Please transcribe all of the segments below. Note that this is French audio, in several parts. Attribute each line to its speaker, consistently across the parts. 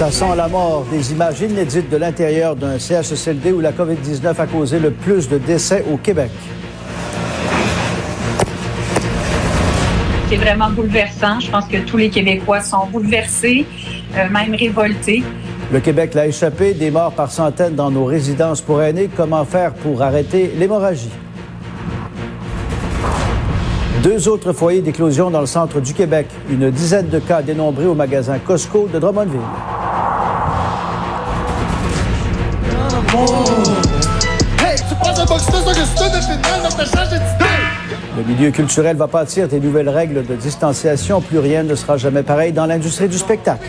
Speaker 1: Ça sent la mort. Des images inédites de l'intérieur d'un CHSLD où la COVID-19 a causé le plus de décès au Québec.
Speaker 2: C'est vraiment bouleversant. Je pense que tous les Québécois sont bouleversés, euh, même révoltés.
Speaker 1: Le Québec l'a échappé, des morts par centaines dans nos résidences pour aînés. Comment faire pour arrêter l'hémorragie? Deux autres foyers d'éclosion dans le centre du Québec. Une dizaine de cas dénombrés au magasin Costco de Drummondville. Le milieu culturel va pâtir des nouvelles règles de distanciation. Plus rien ne sera jamais pareil dans l'industrie du spectacle.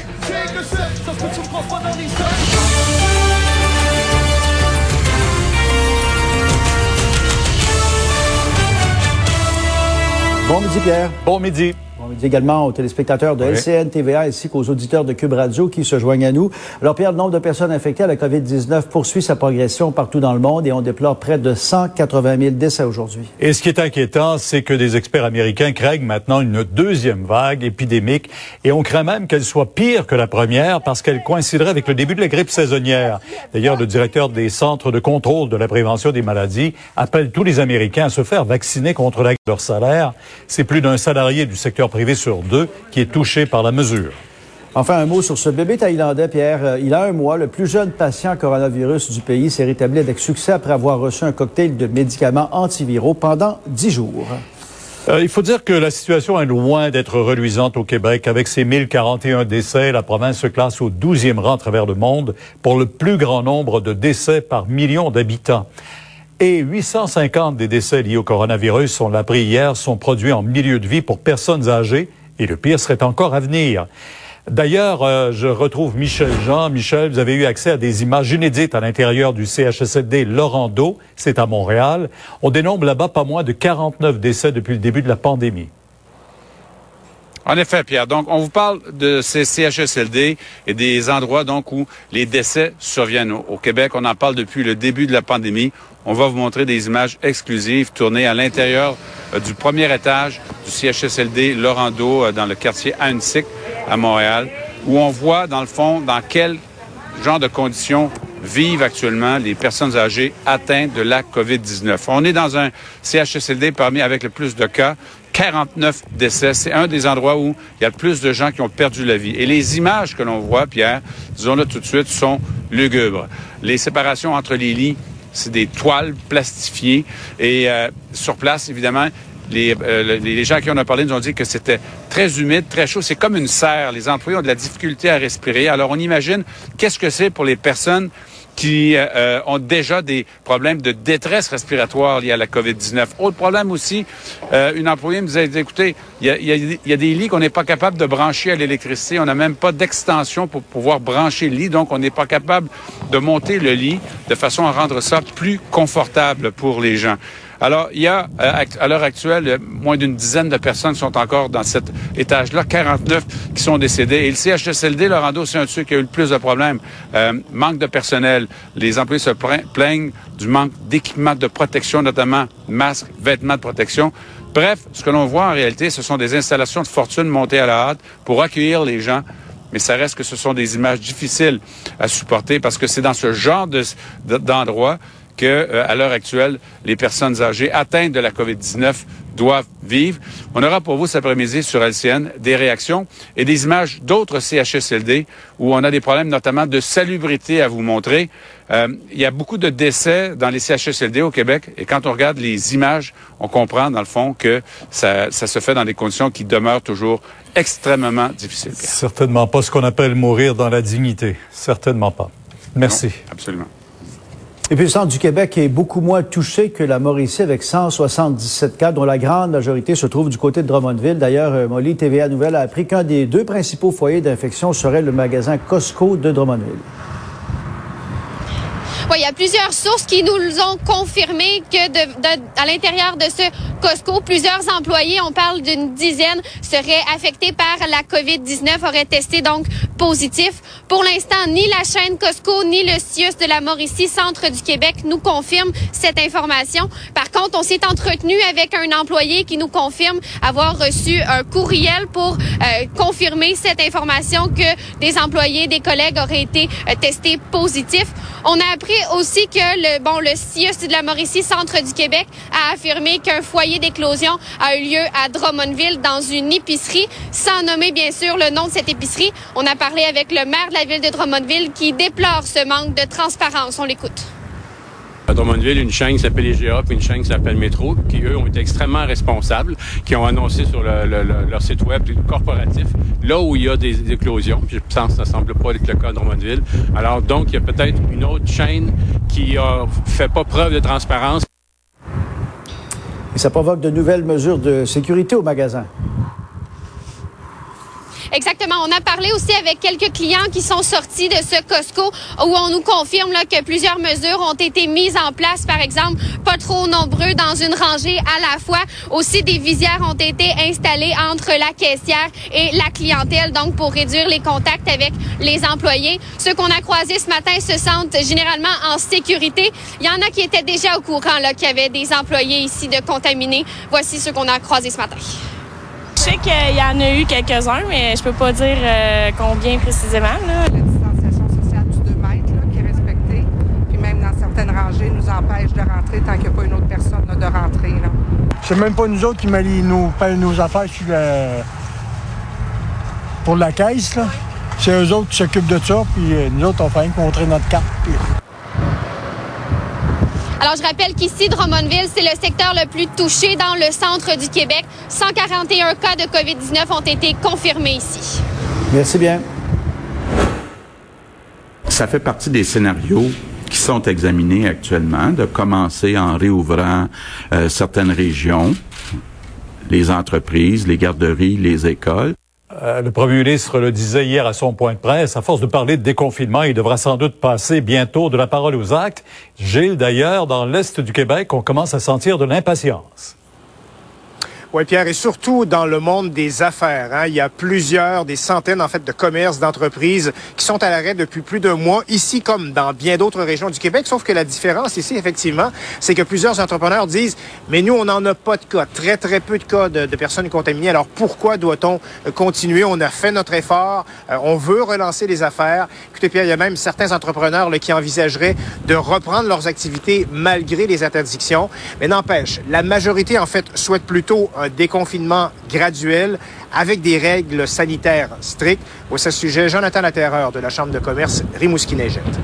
Speaker 1: Bon midi, Pierre.
Speaker 3: Bon midi.
Speaker 1: Bon midi également aux téléspectateurs de LCN TVA ainsi qu'aux auditeurs de Cube Radio qui se joignent à nous. Alors, Pierre, le nombre de personnes infectées à la COVID-19 poursuit sa progression partout dans le monde et on déplore près de 180 000 décès aujourd'hui.
Speaker 3: Et ce qui est inquiétant, c'est que des experts américains craignent maintenant une deuxième vague épidémique et on craint même qu'elle soit pire que la première parce qu'elle coïnciderait avec le début de la grippe saisonnière. D'ailleurs, le directeur des centres de contrôle de la prévention des maladies appelle tous les Américains à se faire vacciner contre la leur salaire. C'est plus d'un salarié du secteur privé sur deux qui est touché par la mesure.
Speaker 1: Enfin, un mot sur ce bébé thaïlandais, Pierre. Euh, Il a un mois. Le plus jeune patient coronavirus du pays s'est rétabli avec succès après avoir reçu un cocktail de médicaments antiviraux pendant dix jours.
Speaker 3: Euh, il faut dire que la situation est loin d'être reluisante au Québec. Avec ses 1041 décès, la province se classe au 12e rang à travers le monde pour le plus grand nombre de décès par million d'habitants. Et 850 des décès liés au coronavirus, on l'a appris hier, sont produits en milieu de vie pour personnes âgées. Et le pire serait encore à venir. D'ailleurs, euh, je retrouve Michel Jean. Michel, vous avez eu accès à des images inédites à l'intérieur du CHSLD Laurando. C'est à Montréal. On dénombre là-bas pas moins de 49 décès depuis le début de la pandémie.
Speaker 4: En effet, Pierre. Donc, on vous parle de ces CHSLD et des endroits donc où les décès surviennent au, au Québec. On en parle depuis le début de la pandémie. On va vous montrer des images exclusives tournées à l'intérieur euh, du premier étage du CHSLD Laurando euh, dans le quartier Annecy à Montréal, où on voit dans le fond dans quel genre de conditions vivent actuellement les personnes âgées atteintes de la COVID-19. On est dans un CHSLD parmi avec le plus de cas. 49 décès. C'est un des endroits où il y a le plus de gens qui ont perdu la vie. Et les images que l'on voit, Pierre, disons-le tout de suite, sont lugubres. Les séparations entre les lits, c'est des toiles plastifiées. Et euh, sur place, évidemment, les, euh, les, gens qui on a parlé nous ont dit que c'était très humide, très chaud. C'est comme une serre. Les employés ont de la difficulté à respirer. Alors, on imagine qu'est-ce que c'est pour les personnes qui euh, ont déjà des problèmes de détresse respiratoire liés à la COVID-19. Autre problème aussi, euh, une employée me disait, écoutez, il y a, y, a, y a, des lits qu'on n'est pas capable de brancher à l'électricité. On n'a même pas d'extension pour pouvoir brancher le lit, donc on n'est pas capable de monter le lit de façon à rendre ça plus confortable pour les gens. Alors, il y a, à l'heure actuelle, moins d'une dizaine de personnes sont encore dans cet étage-là, 49 qui sont décédés. Et le CHSLD, Laurando, c'est un de ceux qui a eu le plus de problèmes. Euh, manque de personnel. Les employés se plaignent du manque d'équipement de protection, notamment masques, vêtements de protection. Bref, ce que l'on voit en réalité, ce sont des installations de fortune montées à la hâte pour accueillir les gens mais ça reste que ce sont des images difficiles à supporter parce que c'est dans ce genre d'endroit que, euh, à l'heure actuelle, les personnes âgées atteintes de la COVID-19 doivent vivre. On aura pour vous cet après-midi sur LCN des réactions et des images d'autres CHSLD où on a des problèmes notamment de salubrité à vous montrer. Euh, il y a beaucoup de décès dans les CHSLD au Québec et quand on regarde les images, on comprend dans le fond que ça, ça se fait dans des conditions qui demeurent toujours extrêmement difficiles.
Speaker 3: Certainement pas ce qu'on appelle mourir dans la dignité. Certainement pas. Merci.
Speaker 4: Non, absolument.
Speaker 1: Et puis le centre du Québec est beaucoup moins touché que la Mauricie avec 177 cas, dont la grande majorité se trouve du côté de Drummondville. D'ailleurs, Molly TVA Nouvelle a appris qu'un des deux principaux foyers d'infection serait le magasin Costco de Drummondville.
Speaker 5: Oui, il y a plusieurs sources qui nous ont confirmé que à l'intérieur de ce Costco, plusieurs employés, on parle d'une dizaine, seraient affectés par la COVID-19, auraient testé donc Pour l'instant, ni la chaîne Costco ni le CIUS de la Mauricie, centre du Québec, nous confirment cette information. Par contre, on s'est entretenu avec un employé qui nous confirme avoir reçu un courriel pour euh, confirmer cette information que des employés, des collègues auraient été euh, testés positifs. On a appris aussi que le bon le CIUS de la Mauricie, centre du Québec, a affirmé qu'un foyer d'éclosion a eu lieu à Drummondville dans une épicerie, sans nommer bien sûr le nom de cette épicerie. On a parlé avec le maire de la ville de Drummondville qui déplore ce manque de transparence. On l'écoute.
Speaker 6: À Drummondville, une chaîne qui s'appelle IGA puis une chaîne qui s'appelle Métro, qui eux ont été extrêmement responsables, qui ont annoncé sur leur site web corporatif là où il y a des éclosions. Je pense que ça semble pas être le cas à Drummondville. Alors donc, il y a peut-être une autre chaîne qui a fait pas preuve de transparence.
Speaker 1: Et ça provoque de nouvelles mesures de sécurité au magasin.
Speaker 5: Exactement. On a parlé aussi avec quelques clients qui sont sortis de ce Costco où on nous confirme là, que plusieurs mesures ont été mises en place. Par exemple, pas trop nombreux dans une rangée à la fois. Aussi, des visières ont été installées entre la caissière et la clientèle, donc pour réduire les contacts avec les employés. Ceux qu'on a croisés ce matin se sentent généralement en sécurité. Il y en a qui étaient déjà au courant qu'il y avait des employés ici de contaminés. Voici ceux qu'on a croisés ce matin.
Speaker 7: Je sais qu'il y en a eu quelques-uns, mais je peux pas dire euh, combien précisément.
Speaker 8: La distanciation sociale du 2 mètres qui est respectée, puis même dans certaines rangées, nous empêche de rentrer tant qu'il n'y a pas une autre personne de rentrer.
Speaker 9: C'est même pas nous autres qui nous payent nos affaires pour la caisse. C'est eux autres qui s'occupent de ça, puis euh, nous autres, on fait montrer notre carte.
Speaker 5: Alors, je rappelle qu'ici, Drummondville, c'est le secteur le plus touché dans le centre du Québec. 141 cas de COVID-19 ont été confirmés ici.
Speaker 1: Merci bien.
Speaker 10: Ça fait partie des scénarios qui sont examinés actuellement, de commencer en réouvrant euh, certaines régions, les entreprises, les garderies, les écoles.
Speaker 3: Euh, le premier ministre le disait hier à son point de presse, à force de parler de déconfinement, il devra sans doute passer bientôt de la parole aux actes. Gilles, d'ailleurs, dans l'Est du Québec, on commence à sentir de l'impatience.
Speaker 11: Oui, Pierre, et surtout dans le monde des affaires. Hein, il y a plusieurs, des centaines en fait de commerces, d'entreprises qui sont à l'arrêt depuis plus d'un mois, ici comme dans bien d'autres régions du Québec. Sauf que la différence ici, effectivement, c'est que plusieurs entrepreneurs disent, mais nous, on n'en a pas de cas, très très peu de cas de, personnes contaminées. Alors pourquoi doit-on continuer? On a fait notre effort, euh, on veut relancer les affaires. Écoutez, Pierre, il y a même certains entrepreneurs là, qui envisageraient de reprendre leurs activités malgré les interdictions. Mais n'empêche, la majorité en fait souhaite plutôt un déconfinement graduel avec des règles sanitaires strictes. Au ce sujet, Jonathan Laterreur de la Chambre de commerce Rimouski-Neigette.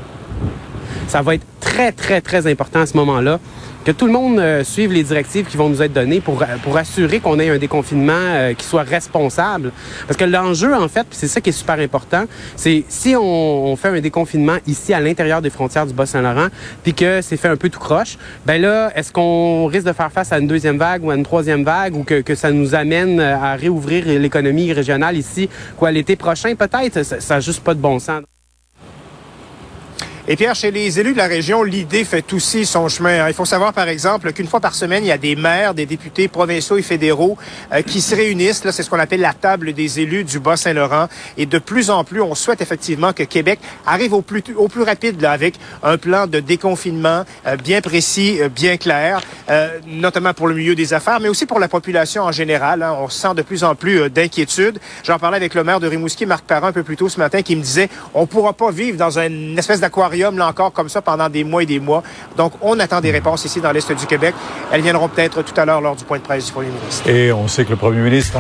Speaker 12: Ça va être très, très, très important à ce moment-là que tout le monde euh, suive les directives qui vont nous être données pour, pour assurer qu'on ait un déconfinement euh, qui soit responsable. Parce que l'enjeu, en fait, c'est ça qui est super important, c'est si on, on, fait un déconfinement ici à l'intérieur des frontières du Bas-Saint-Laurent, puis que c'est fait un peu tout croche, ben là, est-ce qu'on risque de faire face à une deuxième vague ou à une troisième vague ou que, que ça nous amène à réouvrir l'économie régionale ici, quoi, l'été prochain? Peut-être, ça n'a juste pas de bon sens.
Speaker 11: Et Pierre, chez les élus de la région, l'idée fait aussi son chemin. Il faut savoir, par exemple, qu'une fois par semaine, il y a des maires, des députés provinciaux et fédéraux euh, qui se réunissent. C'est ce qu'on appelle la table des élus du Bas-Saint-Laurent. Et de plus en plus, on souhaite effectivement que Québec arrive au plus, au plus rapide là, avec un plan de déconfinement euh, bien précis, euh, bien clair, notamment pour le milieu des affaires, mais aussi pour la population en général. Hein. On sent de plus en plus d'inquiétude. J'en parlais avec le maire de Rimouski, Marc Parent, un peu plus tôt ce matin, qui me disait, on pourra pas vivre dans une espèce d'aquarium là encore comme ça pendant des mois et des mois. Donc, on attend des réponses ici dans l'Est du Québec. Elles viendront peut-être tout à l'heure lors du point de presse du premier ministre.
Speaker 3: Et on sait que le premier ministre